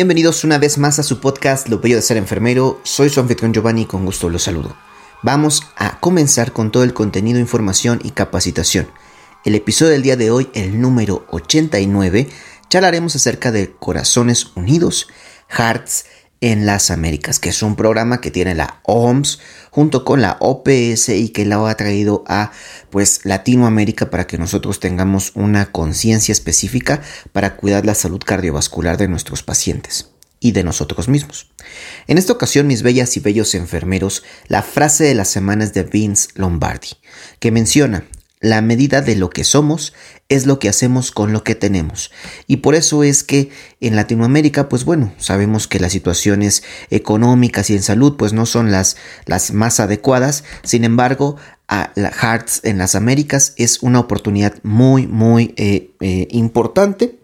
Bienvenidos una vez más a su podcast Lo Bello de Ser Enfermero. Soy su anfitrión Giovanni y con gusto los saludo. Vamos a comenzar con todo el contenido, información y capacitación. El episodio del día de hoy, el número 89, charlaremos acerca de Corazones Unidos, Hearts en las Américas, que es un programa que tiene la OMS junto con la OPS y que la ha traído a pues Latinoamérica para que nosotros tengamos una conciencia específica para cuidar la salud cardiovascular de nuestros pacientes y de nosotros mismos. En esta ocasión, mis bellas y bellos enfermeros, la frase de la semana es de Vince Lombardi, que menciona, la medida de lo que somos es lo que hacemos con lo que tenemos. Y por eso es que en Latinoamérica, pues bueno, sabemos que las situaciones económicas y en salud pues no son las, las más adecuadas. Sin embargo, a la Hearts en las Américas es una oportunidad muy, muy eh, eh, importante.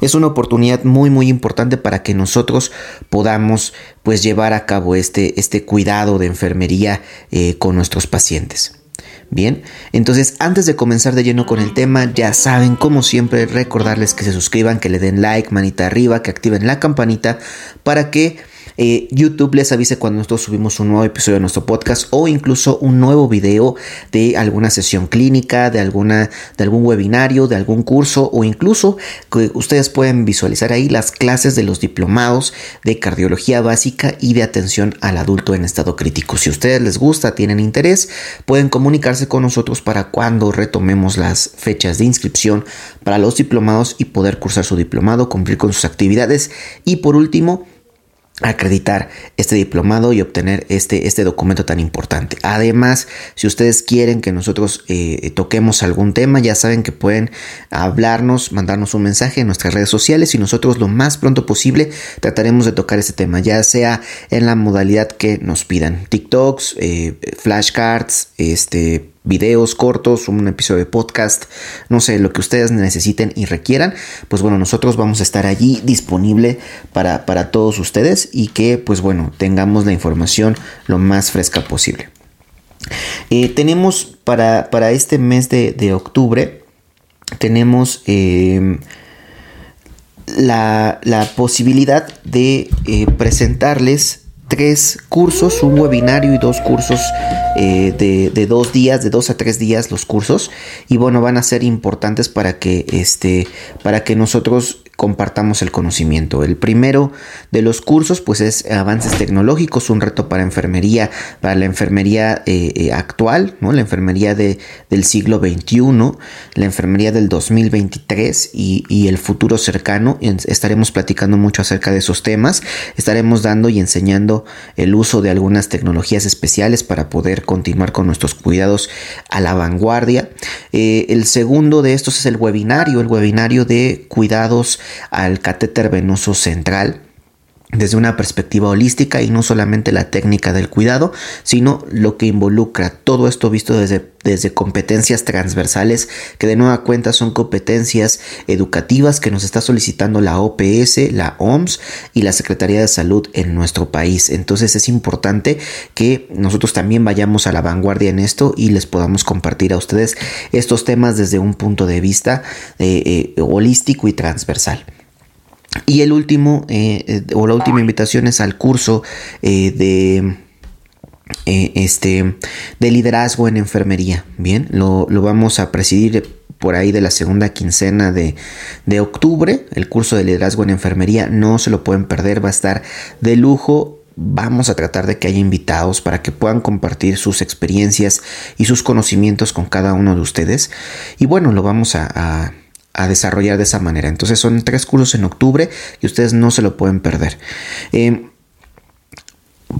Es una oportunidad muy muy importante para que nosotros podamos pues llevar a cabo este, este cuidado de enfermería eh, con nuestros pacientes. Bien, entonces antes de comenzar de lleno con el tema, ya saben, como siempre, recordarles que se suscriban, que le den like, manita arriba, que activen la campanita para que eh, YouTube les avise cuando nosotros subimos un nuevo episodio de nuestro podcast o incluso un nuevo video de alguna sesión clínica, de, alguna, de algún webinario, de algún curso o incluso que ustedes pueden visualizar ahí las clases de los diplomados de cardiología básica y de atención al adulto en estado crítico. Si a ustedes les gusta, tienen interés, pueden comunicarse con nosotros para cuando retomemos las fechas de inscripción para los diplomados y poder cursar su diplomado, cumplir con sus actividades y por último, acreditar este diplomado y obtener este, este documento tan importante. Además, si ustedes quieren que nosotros eh, toquemos algún tema, ya saben que pueden hablarnos, mandarnos un mensaje en nuestras redes sociales y nosotros lo más pronto posible trataremos de tocar este tema, ya sea en la modalidad que nos pidan. TikToks, eh, flashcards, este videos cortos, un episodio de podcast, no sé, lo que ustedes necesiten y requieran, pues bueno, nosotros vamos a estar allí disponible para, para todos ustedes y que pues bueno, tengamos la información lo más fresca posible. Eh, tenemos para, para, este mes de, octubre, tenemos eh, la, posibilidad de eh, presentarles tres cursos, un webinario y dos cursos eh, de, dos días, de dos a tres días los cursos. Y bueno, van a ser importantes para que este, para que nosotros compartamos el conocimiento. El primero de los cursos pues es avances tecnológicos, un reto para enfermería, para la enfermería eh, eh, actual, ¿no? la enfermería de, del siglo XXI, la enfermería del 2023 y, y el futuro cercano. Estaremos platicando mucho acerca de esos temas, estaremos dando y enseñando el uso de algunas tecnologías especiales para poder continuar con nuestros cuidados a la vanguardia. Eh, el segundo de estos es el webinario, el webinario de cuidados al catéter venoso central desde una perspectiva holística y no solamente la técnica del cuidado, sino lo que involucra todo esto visto desde, desde competencias transversales, que de nueva cuenta son competencias educativas que nos está solicitando la OPS, la OMS y la Secretaría de Salud en nuestro país. Entonces es importante que nosotros también vayamos a la vanguardia en esto y les podamos compartir a ustedes estos temas desde un punto de vista eh, eh, holístico y transversal. Y el último, eh, eh, o la última invitación es al curso eh, de, este, de liderazgo en enfermería. Bien, lo, vamos a presidir por ahí de la segunda quincena de, de, octubre. El curso de liderazgo en enfermería no se lo pueden perder, va a estar de lujo. Vamos a tratar de que haya invitados para que puedan compartir sus experiencias y sus conocimientos con cada uno de ustedes. Y bueno, lo vamos a a desarrollar de esa manera. Entonces son tres cursos en octubre y ustedes no se lo pueden perder. Eh,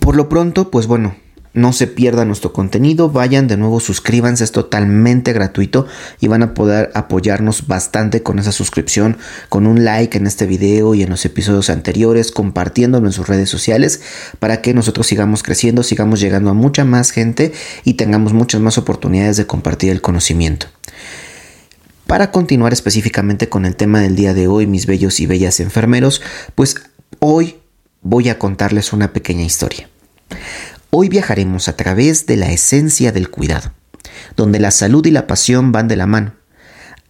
por lo pronto, pues bueno, no se pierda nuestro contenido, vayan de nuevo, suscríbanse, es totalmente gratuito y van a poder apoyarnos bastante con esa suscripción, con un like en este video y en los episodios anteriores, compartiéndolo en sus redes sociales para que nosotros sigamos creciendo, sigamos llegando a mucha más gente y tengamos muchas más oportunidades de compartir el conocimiento. Para continuar específicamente con el tema del día de hoy, mis bellos y bellas enfermeros, pues hoy voy a contarles una pequeña historia. Hoy viajaremos a través de la esencia del cuidado, donde la salud y la pasión van de la mano,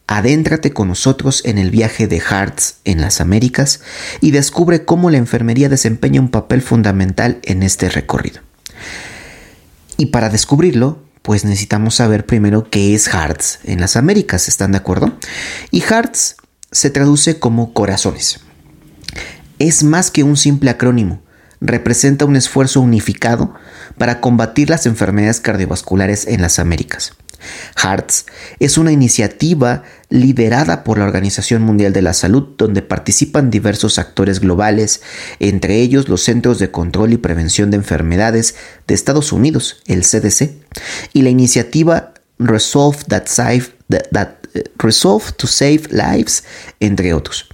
Adéntrate con nosotros en el viaje de Hearts en las Américas y descubre cómo la enfermería desempeña un papel fundamental en este recorrido. Y para descubrirlo, pues necesitamos saber primero qué es Hearts en las Américas, ¿están de acuerdo? Y Hearts se traduce como corazones. Es más que un simple acrónimo, representa un esfuerzo unificado para combatir las enfermedades cardiovasculares en las Américas. HEARTS es una iniciativa liderada por la Organización Mundial de la Salud donde participan diversos actores globales, entre ellos los Centros de Control y Prevención de Enfermedades de Estados Unidos, el CDC, y la iniciativa Resolve, eh, Resolve to Save Lives, entre otros.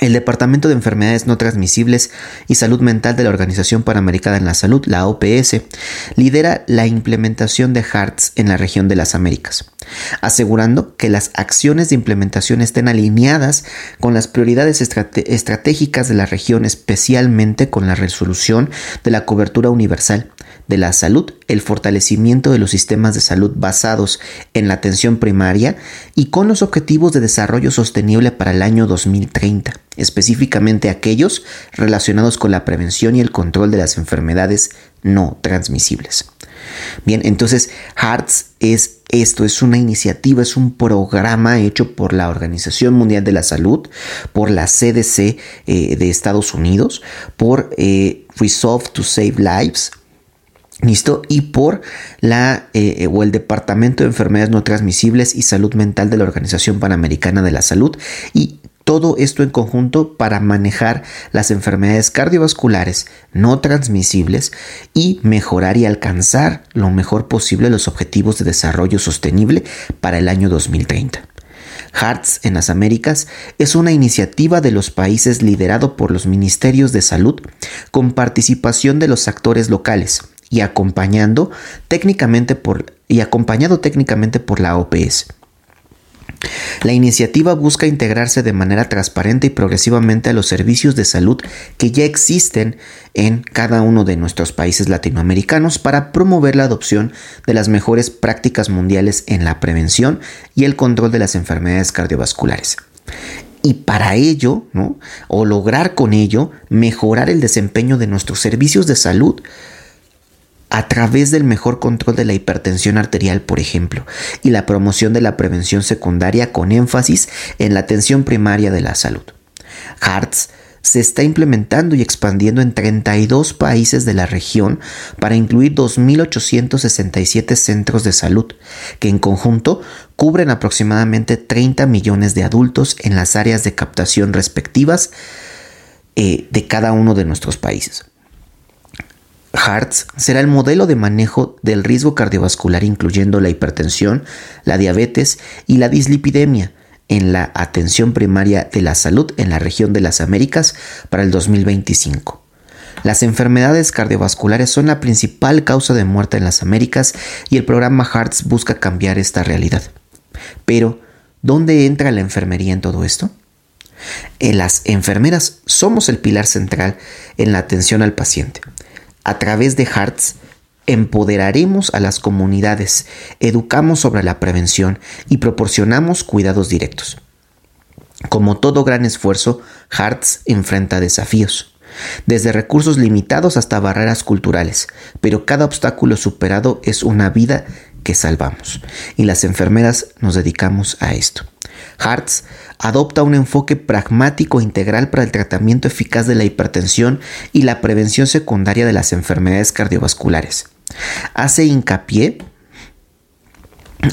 El Departamento de Enfermedades No Transmisibles y Salud Mental de la Organización Panamericana de la Salud, la OPS, lidera la implementación de HARTS en la región de las Américas, asegurando que las acciones de implementación estén alineadas con las prioridades estratégicas de la región, especialmente con la resolución de la cobertura universal de la salud, el fortalecimiento de los sistemas de salud basados en la atención primaria y con los objetivos de desarrollo sostenible para el año 2030, específicamente aquellos relacionados con la prevención y el control de las enfermedades no transmisibles. Bien, entonces HARTS es esto, es una iniciativa, es un programa hecho por la Organización Mundial de la Salud, por la CDC eh, de Estados Unidos, por eh, Resolve to Save Lives, Y por la eh, o el Departamento de Enfermedades No Transmisibles y Salud Mental de la Organización Panamericana de la Salud y todo esto en conjunto para manejar las enfermedades cardiovasculares no transmisibles y mejorar y alcanzar lo mejor posible los objetivos de desarrollo sostenible para el año 2030. HARTS en las Américas es una iniciativa de los países liderado por los ministerios de salud con participación de los actores locales y acompañando técnicamente por y acompañado técnicamente por la OPS. La iniciativa busca integrarse de manera transparente y progresivamente a los servicios de salud que ya existen en cada uno de nuestros países latinoamericanos para promover la adopción de las mejores prácticas mundiales en la prevención y el control de las enfermedades cardiovasculares. Y para ello, o lograr con ello, mejorar el desempeño de nuestros servicios de salud, a través del mejor control de la hipertensión arterial, por ejemplo, y la promoción de la prevención secundaria con énfasis en la atención primaria de la salud. HARTS se está implementando y expandiendo en 32 países de la región para incluir 2.867 centros de salud, que en conjunto cubren aproximadamente 30 millones de adultos en las áreas de captación respectivas eh, de cada uno de nuestros países. HARTS será el modelo de manejo del riesgo cardiovascular incluyendo la hipertensión, la diabetes y la dislipidemia en la atención primaria de la salud en la región de las Américas para el 2025. Las enfermedades cardiovasculares son la principal causa de muerte en las Américas y el programa HARTS busca cambiar esta realidad. Pero, ¿dónde entra la enfermería en todo esto? En las enfermeras somos el pilar central en la atención al paciente a través de Hearts empoderaremos a las comunidades, educamos sobre la prevención y proporcionamos cuidados directos. Como todo gran esfuerzo, Hearts enfrenta desafíos, desde recursos limitados hasta barreras culturales, pero cada obstáculo superado es una vida que salvamos, y las enfermeras nos dedicamos a esto. Hartz adopta un enfoque pragmático e integral para el tratamiento eficaz de la hipertensión y la prevención secundaria de las enfermedades cardiovasculares. Hace hincapié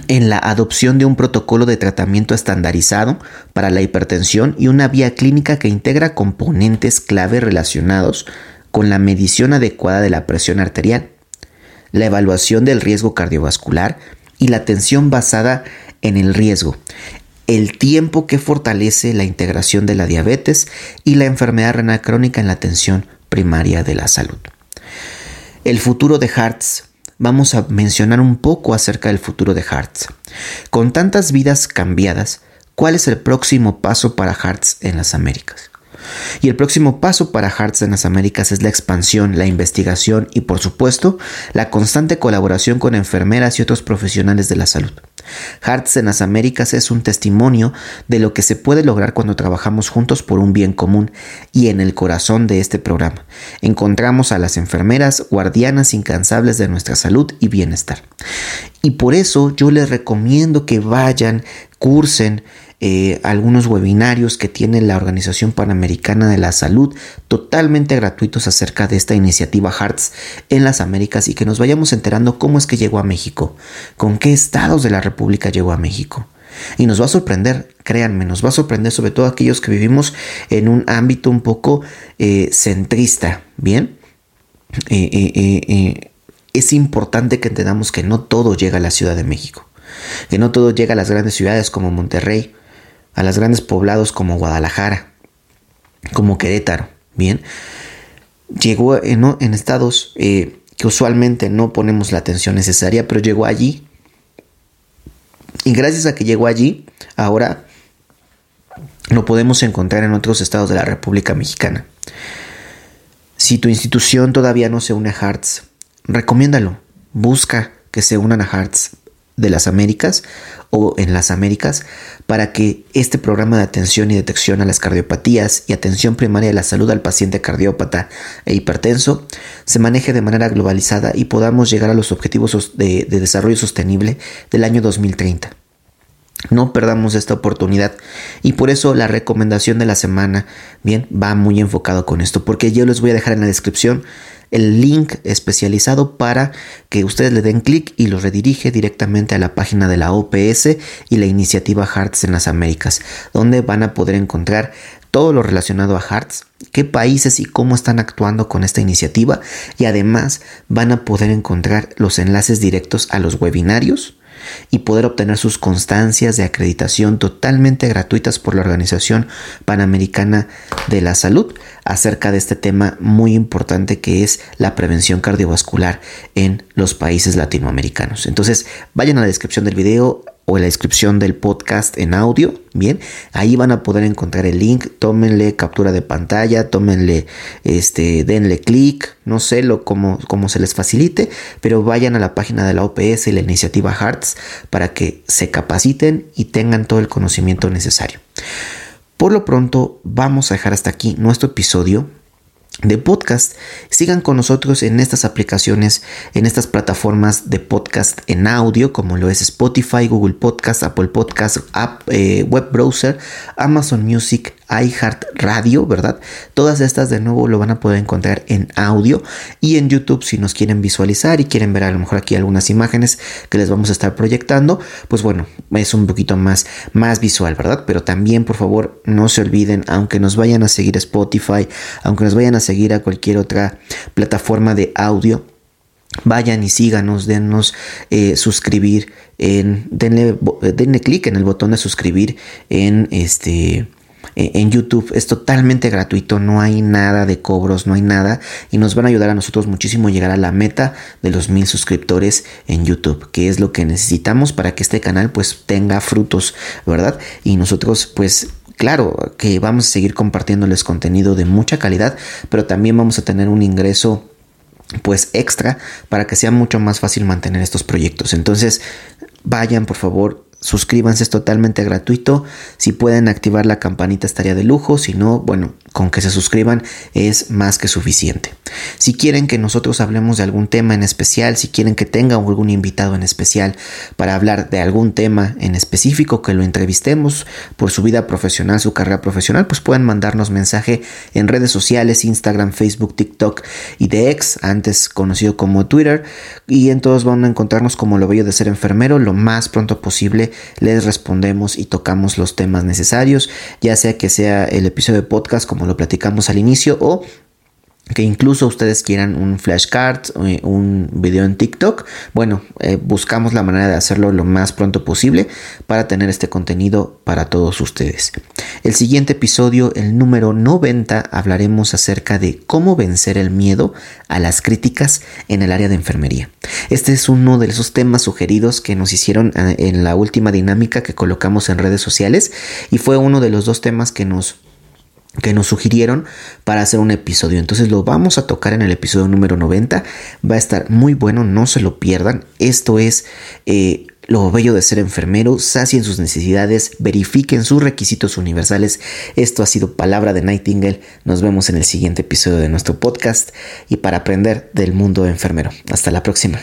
en la adopción de un protocolo de tratamiento estandarizado para la hipertensión y una vía clínica que integra componentes clave relacionados con la medición adecuada de la presión arterial, la evaluación del riesgo cardiovascular y la atención basada en el riesgo, el tiempo que fortalece la integración de la diabetes y la enfermedad renal crónica en la atención primaria de la salud. El futuro de Hearts. Vamos a mencionar un poco acerca del futuro de Hearts. Con tantas vidas cambiadas, ¿cuál es el próximo paso para Hearts en las Américas? Y el próximo paso para Hearts en las Américas es la expansión, la investigación y por supuesto la constante colaboración con enfermeras y otros profesionales de la salud. Hearts en las Américas es un testimonio de lo que se puede lograr cuando trabajamos juntos por un bien común y en el corazón de este programa encontramos a las enfermeras guardianas incansables de nuestra salud y bienestar. Y por eso yo les recomiendo que vayan, cursen, eh, algunos webinarios que tiene la Organización Panamericana de la Salud totalmente gratuitos acerca de esta iniciativa HEARTS en las Américas y que nos vayamos enterando cómo es que llegó a México, con qué estados de la República llegó a México. Y nos va a sorprender, créanme, nos va a sorprender sobre todo aquellos que vivimos en un ámbito un poco eh, centrista, ¿bien? Eh, es importante que entendamos que no todo llega a la Ciudad de México, que no todo llega a las grandes ciudades como Monterrey, a los grandes poblados como Guadalajara, como Querétaro, ¿bien? Llegó en, en estados eh, que usualmente no ponemos la atención necesaria, pero llegó allí. Y gracias a que llegó allí, ahora lo podemos encontrar en otros estados de la República Mexicana. Si tu institución todavía no se une a Hearts, recomiéndalo. Busca que se unan a Hearts de las Américas o en las Américas para que este programa de atención y detección a las cardiopatías y atención primaria de la salud al paciente cardiópata e hipertenso se maneje de manera globalizada y podamos llegar a los objetivos de, de desarrollo sostenible del año 2030. No perdamos esta oportunidad y por eso la recomendación de la semana, bien, va muy enfocado con esto, porque yo les voy a dejar en la descripción el link especializado para que ustedes le den clic y lo redirige directamente a la página de la OPS y la iniciativa Hearts en las Américas, donde van a poder encontrar todo lo relacionado a Hearts, qué países y cómo están actuando con esta iniciativa y además van a poder encontrar los enlaces directos a los webinarios y poder obtener sus constancias de acreditación totalmente gratuitas por la Organización Panamericana de la Salud acerca de este tema muy importante que es la prevención cardiovascular en los países latinoamericanos. Entonces, vayan a la descripción del video, o en la descripción del podcast en audio, bien, ahí van a poder encontrar el link, tómenle captura de pantalla, tómenle, este, denle clic, no sé lo como, se les facilite, pero vayan a la página de la OPS y la iniciativa Hearts para que se capaciten y tengan todo el conocimiento necesario. Por lo pronto, vamos a dejar hasta aquí nuestro episodio de podcast. Sigan con nosotros en estas aplicaciones, en estas plataformas de podcast en audio, como lo es Spotify, Google Podcast, Apple Podcast, App, eh, Web Browser, Amazon Music, iHeart Radio, ¿verdad? Todas estas de nuevo lo van a poder encontrar en audio y en YouTube si nos quieren visualizar y quieren ver a lo mejor aquí algunas imágenes que les vamos a estar proyectando, pues bueno, es un poquito más, más visual, ¿verdad? Pero también por favor no se olviden, aunque nos vayan a seguir a Spotify, aunque nos vayan a seguir a cualquier otra plataforma de audio, vayan y síganos, dennos eh, suscribir en, denle, denle clic en el botón de suscribir en este en YouTube. Es totalmente gratuito, no hay nada de cobros, no hay nada. Y nos van a ayudar a nosotros muchísimo llegar a la meta de los mil suscriptores en YouTube, que es lo que necesitamos para que este canal pues tenga frutos, ¿verdad? Y nosotros pues claro que vamos a seguir compartiéndoles contenido de mucha calidad, pero también vamos a tener un ingreso pues extra para que sea mucho más fácil mantener estos proyectos. Entonces, vayan por favor suscríbanse, es totalmente gratuito. Si pueden activar la campanita estaría de lujo, si no, bueno, con que se suscriban es más que suficiente. Si quieren que nosotros hablemos de algún tema en especial, si quieren que tenga algún invitado en especial para hablar de algún tema en específico, que lo entrevistemos por su vida profesional, su carrera profesional, pues pueden mandarnos mensaje en redes sociales, Instagram, Facebook, TikTok y de ex, antes conocido como Twitter, y en todos van a encontrarnos como lo bello de ser enfermero, lo más pronto posible les respondemos y tocamos los temas necesarios, ya sea que sea el episodio de podcast como lo platicamos al inicio o que incluso ustedes quieran un flashcard, eh, un video en TikTok, bueno, eh, buscamos la manera de hacerlo lo más pronto posible para tener este contenido para todos ustedes. El siguiente episodio, el número 90, hablaremos acerca de cómo vencer el miedo a las críticas en el área de enfermería. Este es uno de esos temas sugeridos que nos hicieron eh, en la última dinámica que colocamos en redes sociales y fue uno de los dos temas que nos que nos sugirieron para hacer un episodio. Entonces lo vamos a tocar en el episodio número 90. Va a estar muy bueno, no se lo pierdan. Esto es eh, lo bello de ser enfermero, sacien sus necesidades, verifiquen sus requisitos universales. Esto ha sido Palabra de Nightingale. Nos vemos en el siguiente episodio de nuestro podcast y para aprender del mundo enfermero. Hasta la próxima.